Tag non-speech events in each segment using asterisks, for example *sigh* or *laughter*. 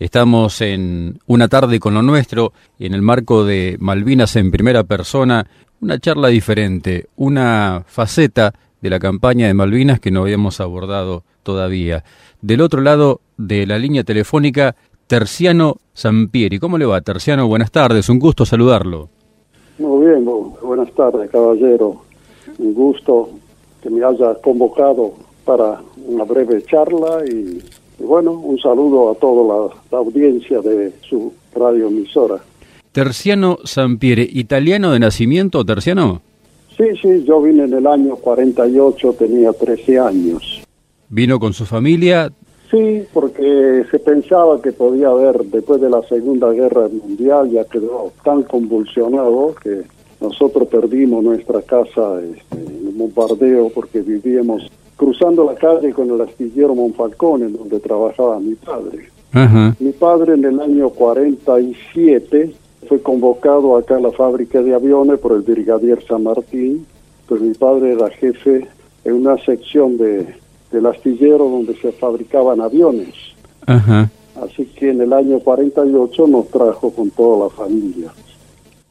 Estamos en una tarde con lo nuestro, en el marco de Malvinas en primera persona, una charla diferente, una faceta de la campaña de Malvinas que no habíamos abordado todavía. Del otro lado de la línea telefónica, Terciano Sampieri. ¿Cómo le va, Terciano? Buenas tardes, un gusto saludarlo. Muy bien, buenas tardes, caballero. Un gusto que me haya convocado para una breve charla y, bueno, un saludo a toda la, audiencia de su radioemisora. Terciano Sampiere, ¿italiano de nacimiento, Terciano? Sí, sí, yo vine en el año 48, tenía 13 años. ¿Vino con su familia? Sí, porque se pensaba que podía haber, después de la Segunda Guerra Mundial, ya quedó tan convulsionado que nosotros perdimos nuestra casa este, en un bombardeo porque vivíamos cruzando la calle con el astillero Monfalcone, donde trabajaba mi padre. Mi padre en el año 47 fue convocado acá a la fábrica de aviones por el brigadier San Martín, pues mi padre era jefe en una sección de, del astillero donde se fabricaban aviones. Así que en el año 48 nos trajo con toda la familia.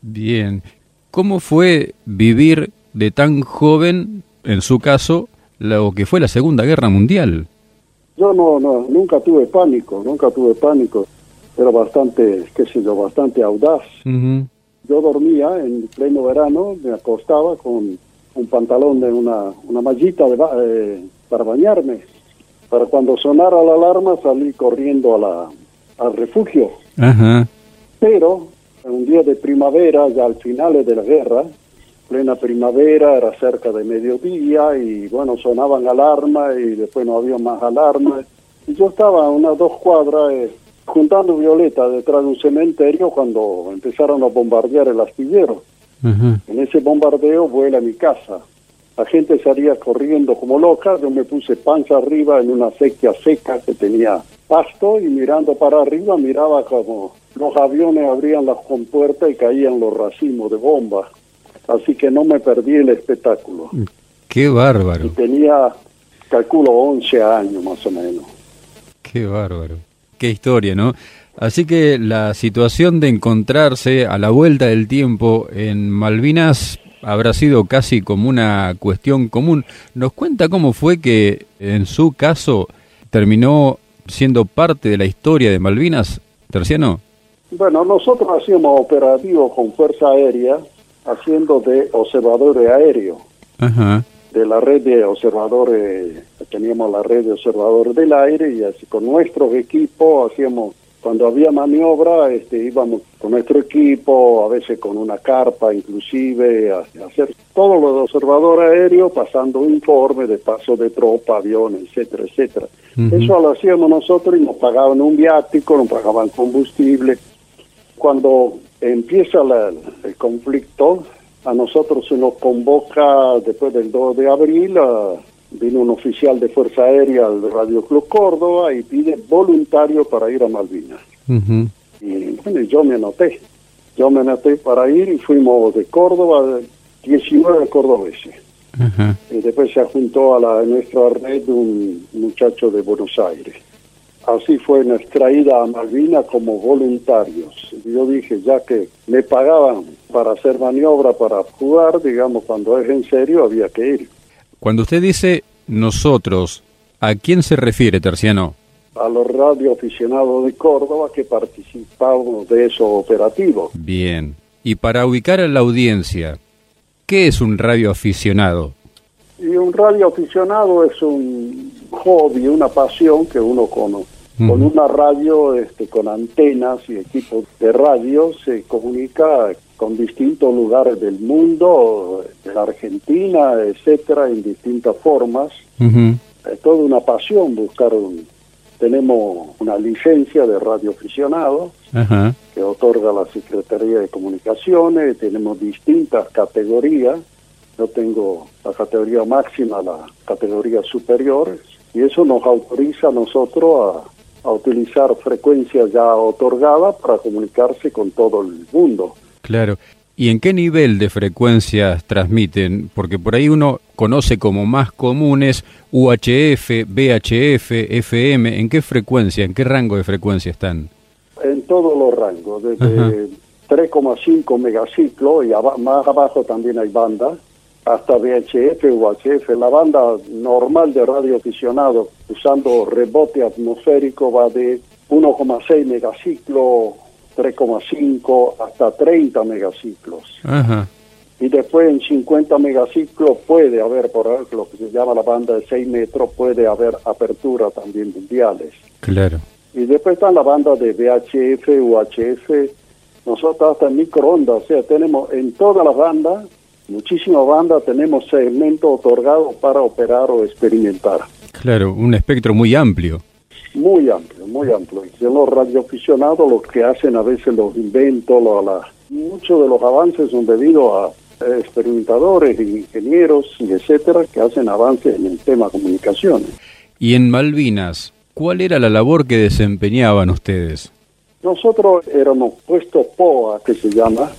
Bien. ¿Cómo fue vivir de tan joven, en su caso, lo que fue la Segunda Guerra Mundial? Yo no, no, nunca tuve pánico, nunca tuve pánico. Era bastante, qué sé yo, bastante audaz. Yo dormía en pleno verano, me acostaba con un pantalón de una, una mallita de, eh, para bañarme. Para cuando sonara la alarma salí corriendo a la, al refugio. Pero un día de primavera, ya al final de la guerra, plena primavera, era cerca de mediodía y bueno, sonaban alarmas y después no había más alarmas. Y yo estaba a unas dos cuadras eh, juntando violetas detrás de un cementerio cuando empezaron a bombardear el astillero. En ese bombardeo vuela mi casa. La gente salía corriendo como loca, yo me puse panza arriba en una sequía seca que tenía pasto y mirando para arriba miraba como los aviones abrían las compuertas y caían los racimos de bombas. Así que no me perdí el espectáculo. Qué bárbaro. Y tenía, calculo, 11 años más o menos. Qué bárbaro. Qué historia, ¿no? Así que la situación de encontrarse a la vuelta del tiempo en Malvinas habrá sido casi como una cuestión común. ¿Nos cuenta cómo fue que en su caso terminó siendo parte de la historia de Malvinas, Terciano? Bueno, nosotros hacíamos operativos con Fuerza Aérea, haciendo de observadores aéreos. De la red de observadores, teníamos la red de observadores del aire y así con nuestros equipos hacíamos cuando había maniobra este, íbamos con nuestro equipo, a veces con una carpa inclusive, a, hacer todo lo de observador aéreo, pasando informes de paso de tropa, aviones, etcétera, etcétera. Eso lo hacíamos nosotros y nos pagaban un viático, nos pagaban combustible. Cuando empieza el conflicto, a nosotros se nos convoca después del 2 de abril a vino un oficial de Fuerza Aérea al Radio Club Córdoba y pide voluntario para ir a Malvinas. Y bueno, yo me anoté. Yo me anoté para ir y fuimos de Córdoba, 19 cordobeses. Y después se juntó a la, nuestra red un muchacho de Buenos Aires. Así fue nuestra ida a Malvinas como voluntarios. Yo dije, ya que me pagaban para hacer maniobra, para jugar, digamos, cuando es en serio, había que ir. Cuando usted dice nosotros, ¿a quién se refiere, Terciano? A los radioaficionados de Córdoba que participamos de esos operativos. Bien. Y para ubicar a la audiencia, ¿qué es un radioaficionado? Y un radioaficionado es un hobby, una pasión que uno Con una radio, este, con antenas y equipos de radio, se comunica con distintos lugares del mundo, de la Argentina, etcétera, en distintas formas. Es toda una pasión buscar un... Tenemos una licencia de radioaficionado que otorga la Secretaría de Comunicaciones, tenemos distintas categorías. Yo tengo la categoría máxima, la categoría superior, y eso nos autoriza a nosotros a, utilizar frecuencias ya otorgadas para comunicarse con todo el mundo. Claro. ¿Y en qué nivel de frecuencias transmiten? Porque por ahí uno conoce como más comunes UHF, VHF, FM. ¿En qué frecuencia, en qué rango de frecuencia están? En todos los rangos, desde 3,5 megaciclos y más abajo también hay banda, hasta VHF, UHF. La banda normal de radio aficionado usando rebote atmosférico va de 1,6 megaciclos, 3,5 hasta 30 megaciclos. Y después en 50 megaciclos puede haber, por lo que se llama la banda de 6 metros, puede haber apertura también mundiales. Claro. Y después está la banda de VHF, UHF, nosotros hasta en microondas, o sea, tenemos en todas las bandas, muchísimas bandas, tenemos segmentos otorgados para operar o experimentar. Claro, un espectro muy amplio. Muy amplio, muy amplio. Y son los radioaficionados los que hacen a veces los inventos, muchos de los avances son debido a experimentadores, ingenieros y etcétera que hacen avances en el tema comunicaciones. Y en Malvinas, ¿cuál era la labor que desempeñaban ustedes? Nosotros éramos puesto POA, que se llama,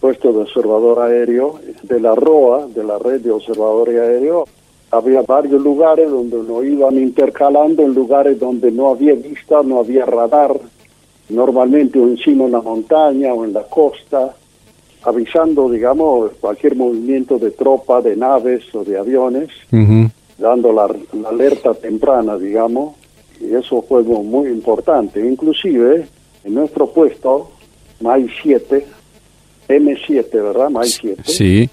puesto de observador aéreo, de la ROA, de la red de observadores aéreos. Había varios lugares donde nos iban intercalando en lugares donde no había vista, no había radar, normalmente encima en la montaña o en la costa, avisando, digamos, cualquier movimiento de tropa, de naves o de aviones, dando la, alerta temprana, digamos, y eso fue muy importante. Inclusive, en nuestro puesto, MAI 7, M7, ¿verdad? MAI 7. Sí.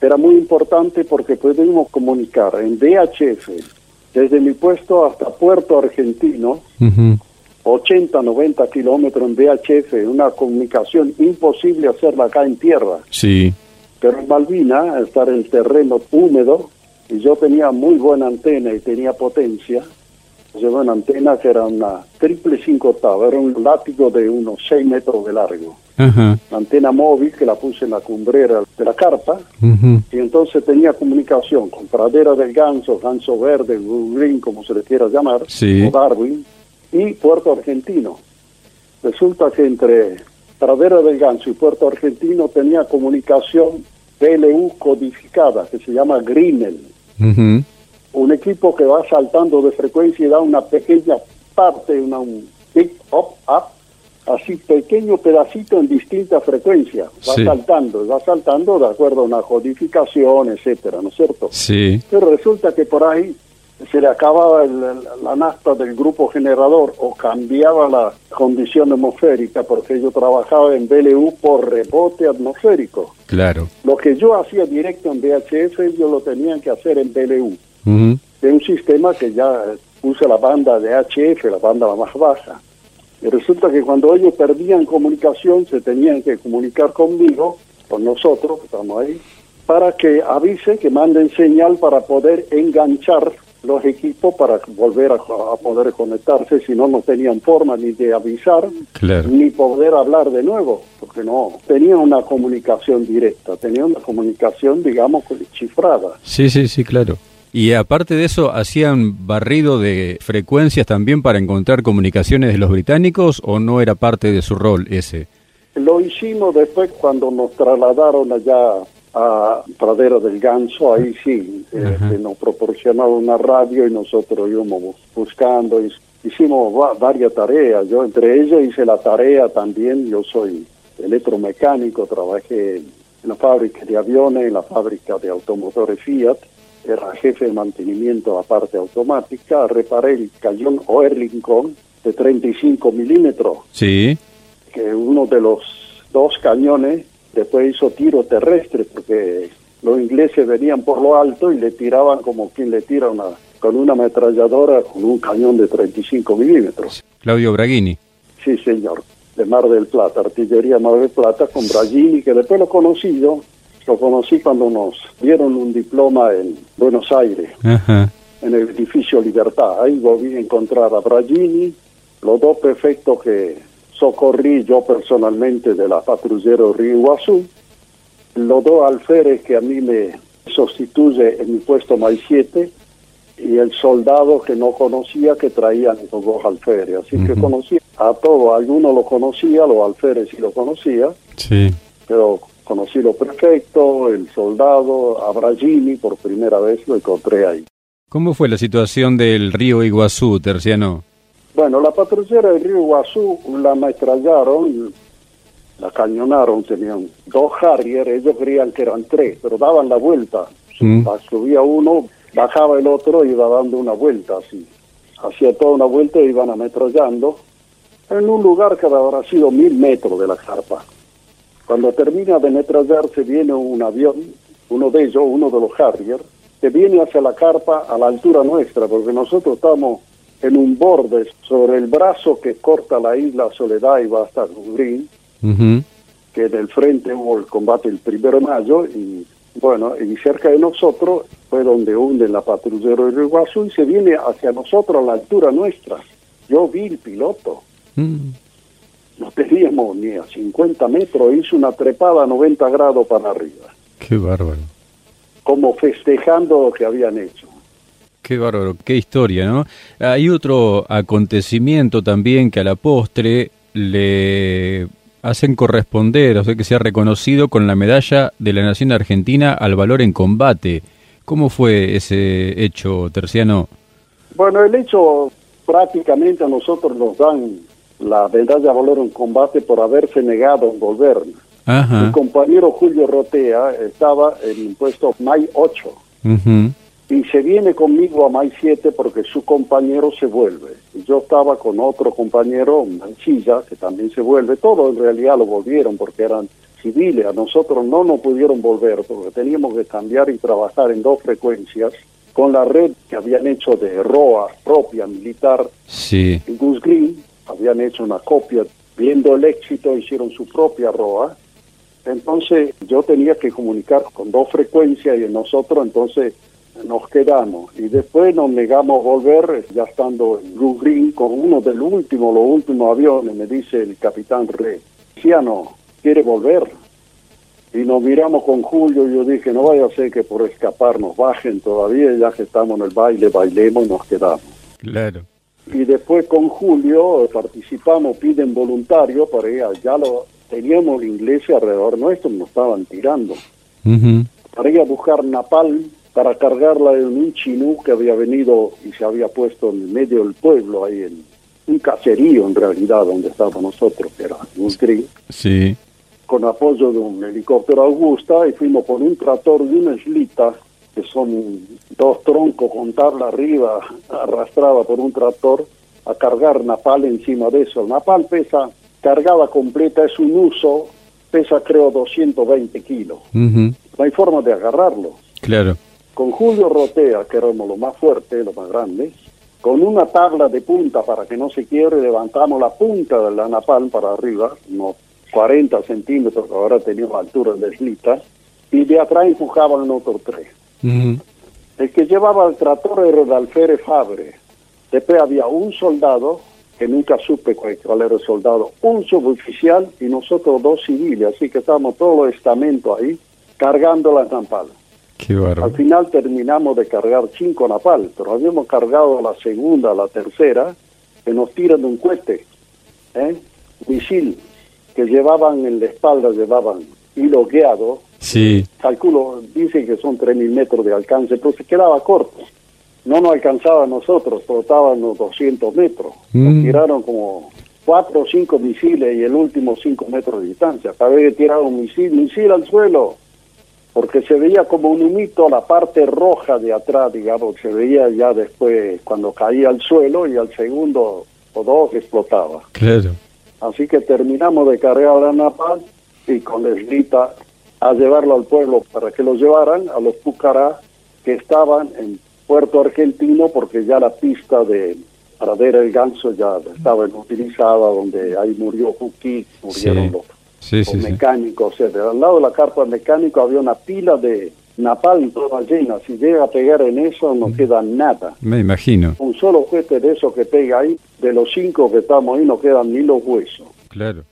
Era muy importante porque pudimos comunicar en DHF, desde mi puesto hasta Puerto Argentino, 80, 90 kilómetros en DHF, una comunicación imposible hacerla acá en tierra. Sí. Pero en Malvina, estar en terreno húmedo, y yo tenía muy buena antena y tenía potencia, llevó una antena que era una triple cinco octavos, era un látigo de unos 6 metros de largo. antena móvil que la puse en la cumbrera de la carpa. Y entonces tenía comunicación con Pradera del Ganso, Ganso Verde, Green, como se le quiera llamar, o Darwin, y Puerto Argentino. Resulta que entre Pradera del Ganso y Puerto Argentino tenía comunicación PLU codificada que se llama Greenel un equipo que va saltando de frecuencia y da una pequeña parte, una, un pick up, up, así pequeño pedacito en distintas frecuencias, va saltando, va saltando de acuerdo a una codificación, etcétera, ¿no es cierto? Sí. Pero resulta que por ahí se le acababa la nafta del grupo generador o cambiaba la condición atmosférica porque yo trabajaba en BLU por rebote atmosférico. Claro. Lo que yo hacía directo en VHF, ellos lo tenían que hacer en BLU de un sistema que ya usa la banda de HF, la banda más baja. Y resulta que cuando ellos perdían comunicación, se tenían que comunicar conmigo, con nosotros, que estamos ahí, para que avise, que manden señal para poder enganchar los equipos para volver a, poder conectarse, si no, no tenían forma ni de avisar, ni poder hablar de nuevo, porque no, tenían una comunicación directa, tenían una comunicación, digamos, cifrada. Sí, sí, sí, claro. Y aparte de eso, ¿hacían barrido de frecuencias también para encontrar comunicaciones de los británicos o no era parte de su rol ese? Lo hicimos después cuando nos trasladaron allá a Pradera del Ganso, ahí sí, este, nos proporcionaron una radio y nosotros íbamos buscando, hicimos varias tareas, yo entre ellas hice la tarea también, yo soy electromecánico, trabajé en la fábrica de aviones, en la fábrica de automotores Fiat, era jefe de mantenimiento a parte automática, reparé el cañón Oerlikon de 35 milímetros. Sí. Que uno de los dos cañones después hizo tiro terrestre porque los ingleses venían por lo alto y le tiraban como quien le tira una con una ametralladora con un cañón de 35 milímetros. Claudio Braghini. Sí, señor, de Mar del Plata, artillería Mar del Plata con Braghini, que después lo conocí yo, lo conocí cuando nos dieron un diploma en Buenos Aires, en el edificio Libertad. Ahí volví a encontrar a Bragini, los dos prefectos que socorrí yo personalmente de la patrullero Río Iguazú, los dos alférez que a mí me sustituye en mi puesto más 7 y el soldado que no conocía que traían los dos alférez. Así que conocí a todos, algunos lo conocía, los alférez sí lo conocía, sí. pero conocí lo perfecto, el soldado, a Bragini, por primera vez lo encontré ahí. ¿Cómo fue la situación del río Iguazú, Terciano? Bueno, la patrullera del río Guazú la ametrallaron, la cañonaron, tenían dos Harrier, ellos creían que eran tres, pero daban la vuelta. Mm. Subía uno, bajaba el otro iba dando una vuelta así. Hacía toda una vuelta y iban ametrallando en un lugar que habrá sido mil metros de la carpa. Cuando termina de ametrallarse viene un avión, uno de ellos, uno de los Harrier, que viene hacia la carpa a la altura nuestra, porque nosotros estamos en un borde sobre el brazo que corta la isla Soledad y va hasta Green, que en el frente hubo el combate el primero de mayo y bueno, y cerca de nosotros fue donde hunde la patrullera de Iguazú y se viene hacia nosotros a la altura nuestra. Yo vi el piloto. Mm. No teníamos ni a 50 metros, hizo una trepada a 90 grados para arriba. Qué bárbaro. Como festejando lo que habían hecho. Qué bárbaro, qué historia, ¿no? Hay otro acontecimiento también que a la postre le hacen corresponder, o sea que se ha reconocido con la medalla de la Nación Argentina al valor en combate. ¿Cómo fue ese hecho, Terciano? Bueno, el hecho prácticamente a nosotros nos dan la medalla de valor en combate por haberse negado a volver. Mi compañero Julio Rotea estaba en el puesto MAI 8 y se viene conmigo a MAI 7 porque su compañero se vuelve. Yo estaba con otro compañero, Manchilla, que también se vuelve. Todos en realidad lo volvieron porque eran civiles. A nosotros no nos pudieron volver porque teníamos que cambiar y trabajar en dos frecuencias con la red que habían hecho de ROA propia militar sí. Gus Green. Habían hecho una copia, viendo el éxito, hicieron su propia ROA. Entonces yo tenía que comunicar con dos frecuencias y nosotros entonces nos quedamos y después nos negamos a volver, ya estando en Blue Green, con uno del último, los últimos aviones, me dice el capitán Rey, no ¿quiere volver? Y nos miramos con Julio y yo dije, no vaya a ser que por escapar nos bajen todavía, ya que estamos en el baile, bailemos y nos quedamos. Claro. Y después con Julio participamos, piden voluntario para ir, ya lo teníamos ingleses alrededor nuestro, nos estaban tirando. Para ir a buscar napal para cargarla en un chinú que había venido y se había puesto en medio del pueblo, ahí en un caserío en realidad donde estábamos nosotros, que era un Sí. Con apoyo de un helicóptero Augusta y fuimos por un tractor de una islita, que son dos troncos con tabla arriba, arrastrada por un tractor, a cargar napal encima de eso. El napal pesa, cargada completa, es un uso, pesa creo 220 kilos. No hay forma de agarrarlo. Claro con Julio Rotea, que éramos lo más fuerte, lo más grande, con una tabla de punta para que no se quiebre, levantamos la punta de la napalm para arriba, unos 40 centímetros, que ahora teníamos altura de slita, y de atrás empujaban otros tres. El que llevaba el tractor era el alférez Fabre. Después había un soldado, que nunca supe cuál era el soldado, un suboficial y nosotros dos civiles, así que estábamos todos los estamentos ahí cargando las napalas. Al final terminamos de cargar cinco napal, pero habíamos cargado la segunda, la tercera, que nos tiran de un cohete, ¿eh? misil, que llevaban en la espalda, llevaban hilo guiado. Sí. Calculo, dicen que son 3.000 metros de alcance, pero se quedaba corto. No nos alcanzaba a nosotros, trotaban los 200 metros. Nos mm. tiraron como cuatro o cinco misiles y el último cinco metros de distancia. Vez que tiraron un misil, misil al suelo porque se veía como un humito la parte roja de atrás, digamos, se veía ya después cuando caía al suelo y al segundo o dos explotaba. Claro. Así que terminamos de cargar la napal y con Leslita a llevarlo al pueblo para que lo llevaran a los Pucará que estaban en Puerto Argentino porque ya la pista de Pradera el Ganso ya estaba inutilizada, donde ahí murió Juquí, murieron los sí, sí, mecánico, o sea, al lado de la carpa mecánico había una pila de napalm toda llena. Si llega a pegar en eso, no mm. queda nada. Me imagino. Un solo juguete de eso que pega ahí, de los cinco que estamos ahí, no quedan ni los huesos. Claro.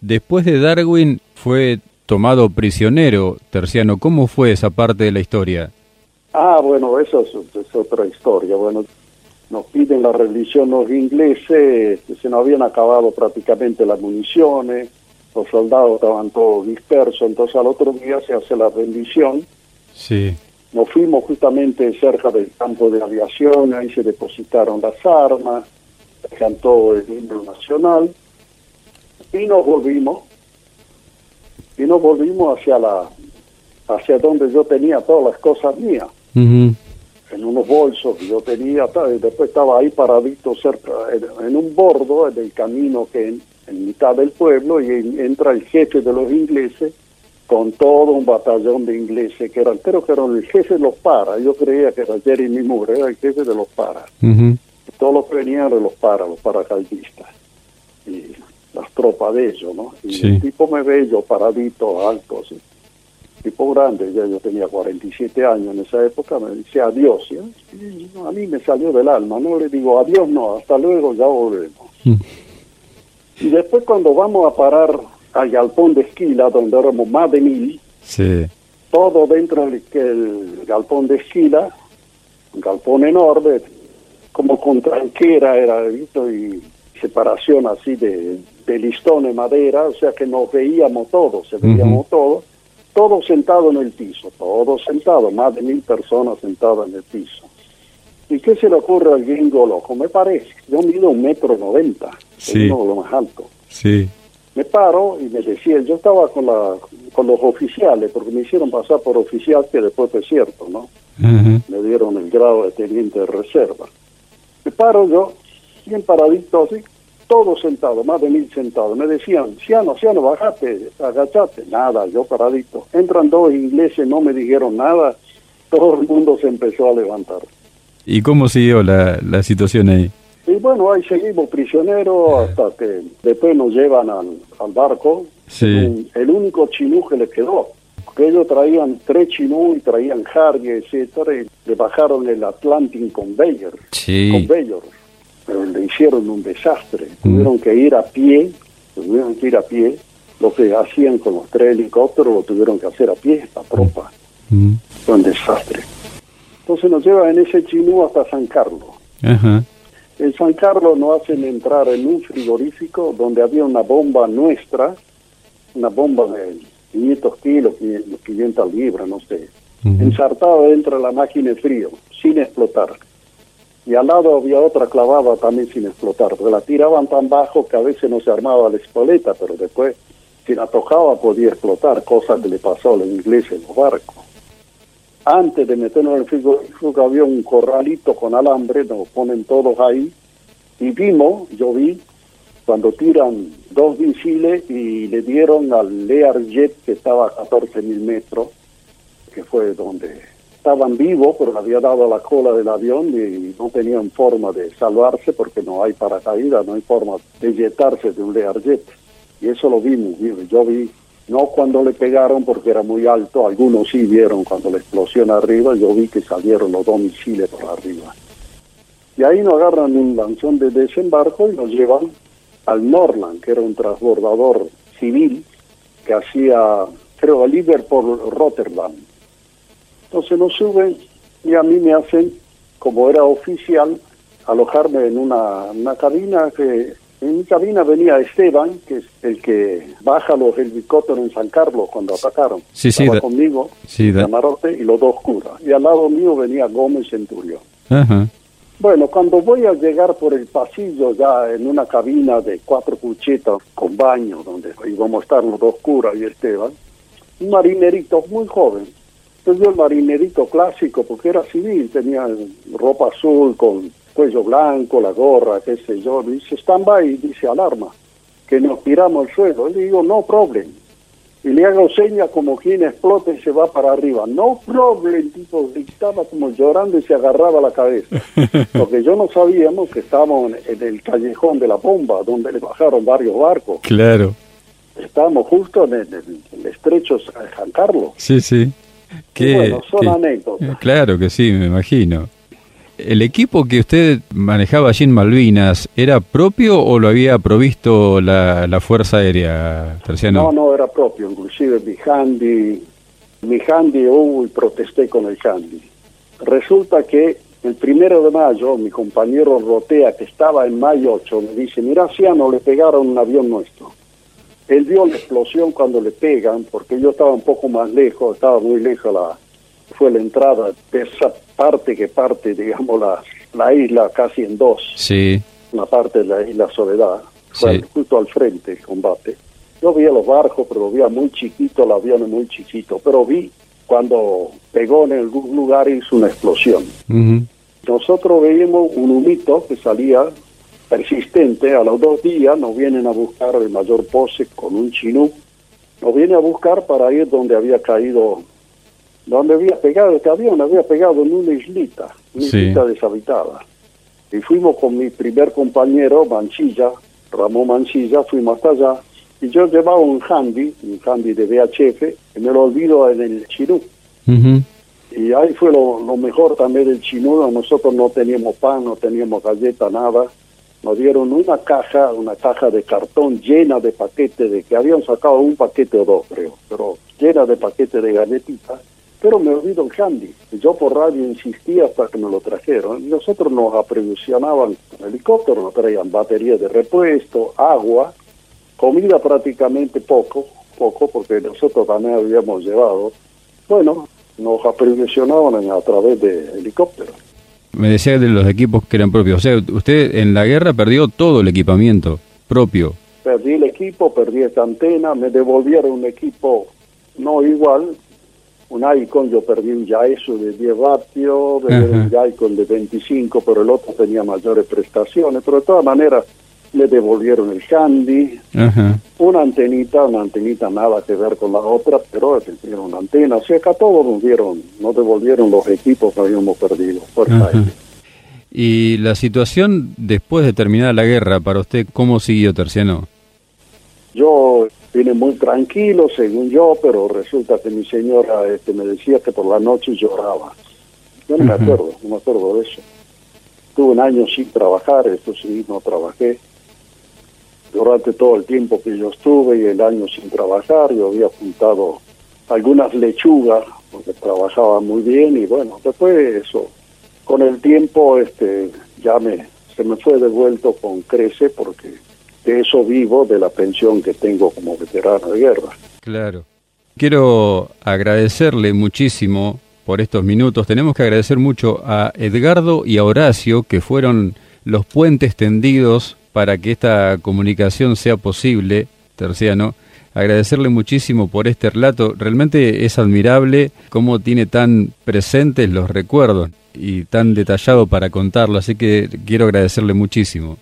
Después de Darwin fue tomado prisionero, Terciano. ¿Cómo fue esa parte de la historia? Ah, bueno, eso es, otra historia. Bueno, nos piden la rendición los ingleses, se nos habían acabado prácticamente las municiones, los soldados estaban todos dispersos, entonces al otro día se hace la rendición. Sí. Nos fuimos justamente cerca del campo de aviación, ahí se depositaron las armas, cantó el himno nacional y nos volvimos y nos volvimos hacia la hacia donde yo tenía todas las cosas mías. En unos bolsos que yo tenía y después estaba ahí paradito cerca en, un bordo del camino que en, en, mitad del pueblo y entra el jefe de los ingleses con todo un batallón de ingleses que eran creo que eran el jefe de los para yo creía que era Jeremy Moore era el jefe de los para. Todos los que venían de los para los paracaidistas y las tropas de ellos, ¿no? Y el tipo me ve yo paradito, alto, así. Tipo grande, ya yo tenía 47 años en esa época, me dice adiós. Y a mí me salió del alma, no le digo adiós, no, hasta luego, ya volvemos. Mm. Y después cuando vamos a parar al galpón de esquila, donde éramos más de mil, todo dentro del el galpón de esquila, un galpón enorme, como con tranquera era, visto, y separación así de, de listón de madera, o sea que nos veíamos todos, se veíamos todos, todos sentados en el piso, todos sentados, más de mil personas sentadas en el piso. ¿Y qué se le ocurre al gringo loco? Me parece, yo mido un metro noventa, sí. uno lo más alto. Sí. Me paro y me decía, yo estaba con, la, con los oficiales, porque me hicieron pasar por oficial, que después fue cierto, ¿no? Me dieron el grado de teniente de reserva. Me paro yo, bien paradito así, todos sentados, más de mil sentados. Me decían, Ciano, Ciano, bajate, agachate. Nada, yo paradito. Entran dos ingleses, no me dijeron nada. Todo el mundo se empezó a levantar. ¿Y cómo siguió la, la situación ahí? Y bueno, ahí seguimos prisioneros hasta que después nos llevan al, al barco. Sí. El, único chinú que le quedó. Porque ellos traían tres chinú y traían Harry, etcétera, y le bajaron el Atlantic con Bayer. Sí. Con Bayer pero le hicieron un desastre. Mm. Tuvieron que ir a pie, tuvieron que ir a pie. Lo que hacían con los tres helicópteros lo tuvieron que hacer a pie, a tropa. Mm. Fue un desastre. Entonces nos llevan en ese chinú hasta San Carlos. En San Carlos nos hacen entrar en un frigorífico donde había una bomba nuestra, una bomba de 500 kilos, 500 libras, no sé, ensartada dentro de la máquina de frío, sin explotar y al lado había otra clavada también sin explotar, porque la tiraban tan bajo que a veces no se armaba la espoleta, pero después si la tocaba podía explotar, cosa que le pasó a los ingleses en los barcos. Antes de meternos en el frigorífico había un corralito con alambre, nos ponen todos ahí, y vimos, yo vi, cuando tiran dos misiles y le dieron al Learjet que estaba a 14 mil metros, que fue donde estaban vivos, pero había dado la cola del avión y no tenían forma de salvarse porque no hay paracaídas, no hay forma de yetarse de un Learjet. Y eso lo vimos, yo vi, no cuando le pegaron porque era muy alto, algunos sí vieron cuando la explosión arriba, yo vi que salieron los dos misiles por arriba. Y ahí nos agarran un lanzón de desembarco y nos llevan al Norland, que era un transbordador civil que hacía, creo, a Liverpool, Rotterdam entonces nos suben y a mí me hacen, como era oficial, alojarme en una, una cabina que en mi cabina venía Esteban, que es el que baja los helicópteros en San Carlos cuando atacaron. Sí, sí, Estaba conmigo, sí, Camarote y los dos curas. Y al lado mío venía Gómez Centurión. Bueno, cuando voy a llegar por el pasillo ya en una cabina de cuatro cuchetas con baño, donde íbamos a estar los dos curas y Esteban, un marinerito muy joven, entonces yo el marinerito clásico, porque era civil, tenía ropa azul con cuello blanco, la gorra, qué sé yo, dice stand-by, dice alarma, que nos tiramos al suelo. Le digo, no problem. Y le hago señas como quien explota y se va para arriba. No problem, tipo, estaba como llorando y se agarraba la cabeza. *laughs* Porque yo no sabíamos que estábamos en el callejón de la bomba, donde le bajaron varios barcos. Claro. Estábamos justo en el, en el estrecho San Carlos. Sí, sí bueno, son anécdotas. Claro que sí, me imagino. ¿El equipo que usted manejaba allí en Malvinas era propio o lo había provisto la, la Fuerza Aérea, Terciano? No, no, era propio. Inclusive mi handy, mi handy hubo y protesté con el handy. Resulta que el primero de mayo, mi compañero Rotea, que estaba en mayo 8, me dice, mira, no le pegaron un avión nuestro. Él vio la explosión cuando le pegan, porque yo estaba un poco más lejos, estaba muy lejos, la, fue la entrada de esa parte que parte, digamos, la, la isla casi en dos. Sí. una parte de la isla Soledad, justo al frente el combate. Yo vi los barcos, pero vi muy chiquito, el avión muy chiquito, pero vi cuando pegó en algún lugar hizo una explosión. Nosotros veíamos un humito que salía persistente, a los dos días nos vienen a buscar el mayor pose con un chinú, nos viene a buscar para ir donde había caído, donde había pegado, este avión había pegado en una islita, una islita deshabitada. Y fuimos con mi primer compañero, Manchilla, Ramón Manchilla, fuimos hasta allá, y yo llevaba un handy, un handy de VHF, y me lo olvido en el chinú. Y ahí fue lo, lo, mejor también del chinú, nosotros no teníamos pan, no teníamos galleta, nada, nos dieron una caja, una caja de cartón llena de paquetes, de que habían sacado un paquete o dos, creo, pero llena de paquetes de galletitas, pero me olvido el candy. Yo por radio insistía hasta que me lo trajeron. Nosotros nos aprovisionaban con helicóptero, nos traían baterías de repuesto, agua, comida prácticamente poco, poco, porque nosotros también habíamos llevado. Bueno, nos aprovisionaban a través de helicóptero me decía de los equipos que eran propios. O sea, usted en la guerra perdió todo el equipamiento propio. Perdí el equipo, perdí esta antena, me devolvieron un equipo no igual. Un Icon, yo perdí un Yaesu de 10 vatios, un Icon de 25, pero el otro tenía mayores prestaciones. Pero de todas maneras, le devolvieron el candy, una antenita, una antenita nada que ver con la otra, pero le una antena, o sea todos nos dieron, nos devolvieron los equipos que habíamos perdido. Y la situación después de terminar la guerra, para usted, ¿cómo siguió Terciano? Yo vine muy tranquilo, según yo, pero resulta que mi señora este, me decía que por la noche lloraba. Yo no me acuerdo, no me acuerdo de eso. Tuve un año sin trabajar, esto sí, no trabajé durante todo el tiempo que yo estuve y el año sin trabajar, yo había apuntado algunas lechugas, porque trabajaba muy bien y bueno, después eso, con el tiempo este ya me se me fue devuelto con crece porque de eso vivo, de la pensión que tengo como veterano de guerra. Claro. Quiero agradecerle muchísimo por estos minutos. Tenemos que agradecer mucho a Edgardo y a Horacio, que fueron los puentes tendidos para que esta comunicación sea posible, Terciano. Agradecerle muchísimo por este relato. Realmente es admirable cómo tiene tan presentes los recuerdos y tan detallado para contarlo, así que quiero agradecerle muchísimo.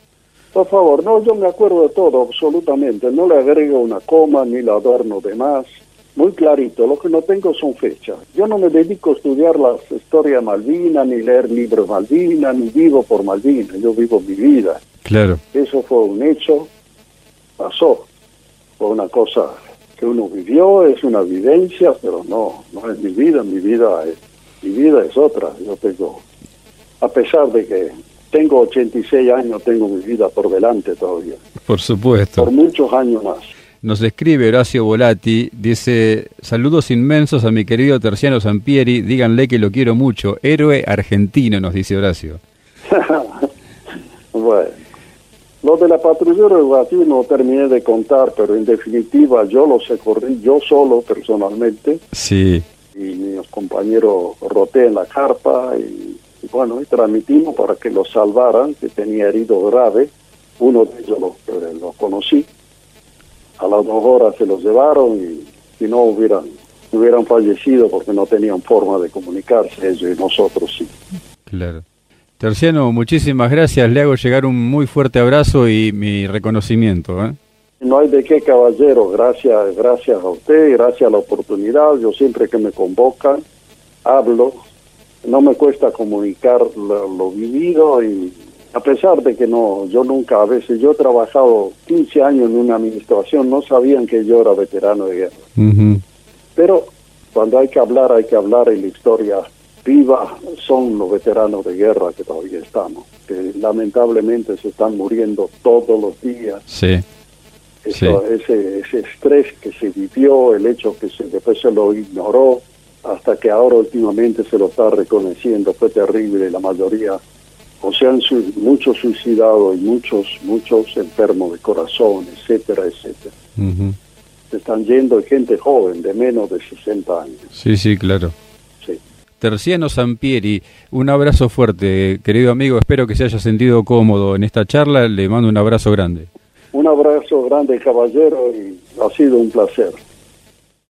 Por favor, no, yo me acuerdo de todo, absolutamente. No le agrego una coma ni la adorno de más muy clarito, lo que no tengo son fechas. Yo no me dedico a estudiar la historia Malvina, ni leer libros Malvina, ni vivo por Malvina, yo vivo mi vida. Claro. Eso fue un hecho, pasó, fue una cosa que uno vivió, es una vivencia, pero no, no es mi vida, mi vida es, mi vida es otra. Yo tengo, a pesar de que tengo 86 años, tengo mi vida por delante todavía. Por supuesto. Por muchos años más. Nos escribe Horacio Volati, dice, saludos inmensos a mi querido Terciano Sampieri, díganle que lo quiero mucho, héroe argentino, nos dice Horacio. *laughs* bueno, lo de la patrullera de no terminé de contar, pero en definitiva yo los corrí yo solo personalmente. Sí. Y mis compañeros roté en la carpa y, bueno, y transmitimos para que lo salvaran, que tenía herido grave. Uno de ellos lo, lo conocí a las dos horas se los llevaron y si no hubieran hubieran fallecido porque no tenían forma de comunicarse ellos y nosotros sí. Claro. Terciano, muchísimas gracias. Le hago llegar un muy fuerte abrazo y mi reconocimiento. ¿eh? No hay de qué, caballero. Gracias, gracias a usted, gracias a la oportunidad. Yo siempre que me convocan, hablo. No me cuesta comunicar lo vivido y a pesar de que no, yo nunca, a veces yo he trabajado 15 años en una administración, no sabían que yo era veterano de guerra. Pero cuando hay que hablar, hay que hablar en la historia viva, son los veteranos de guerra que todavía estamos, que lamentablemente se están muriendo todos los días. Sí. Ese, ese estrés que se vivió, el hecho que se, después se lo ignoró, hasta que ahora últimamente se lo está reconociendo, fue terrible, la mayoría o sea, han muchos suicidados y muchos, muchos enfermos de corazón, etcétera, etcétera. Se están yendo gente joven, de menos de 60 años. Sí, sí, claro. Terciano Sampieri, un abrazo fuerte, querido amigo. Espero que se haya sentido cómodo en esta charla. Le mando un abrazo grande. Un abrazo grande, caballero, y ha sido un placer.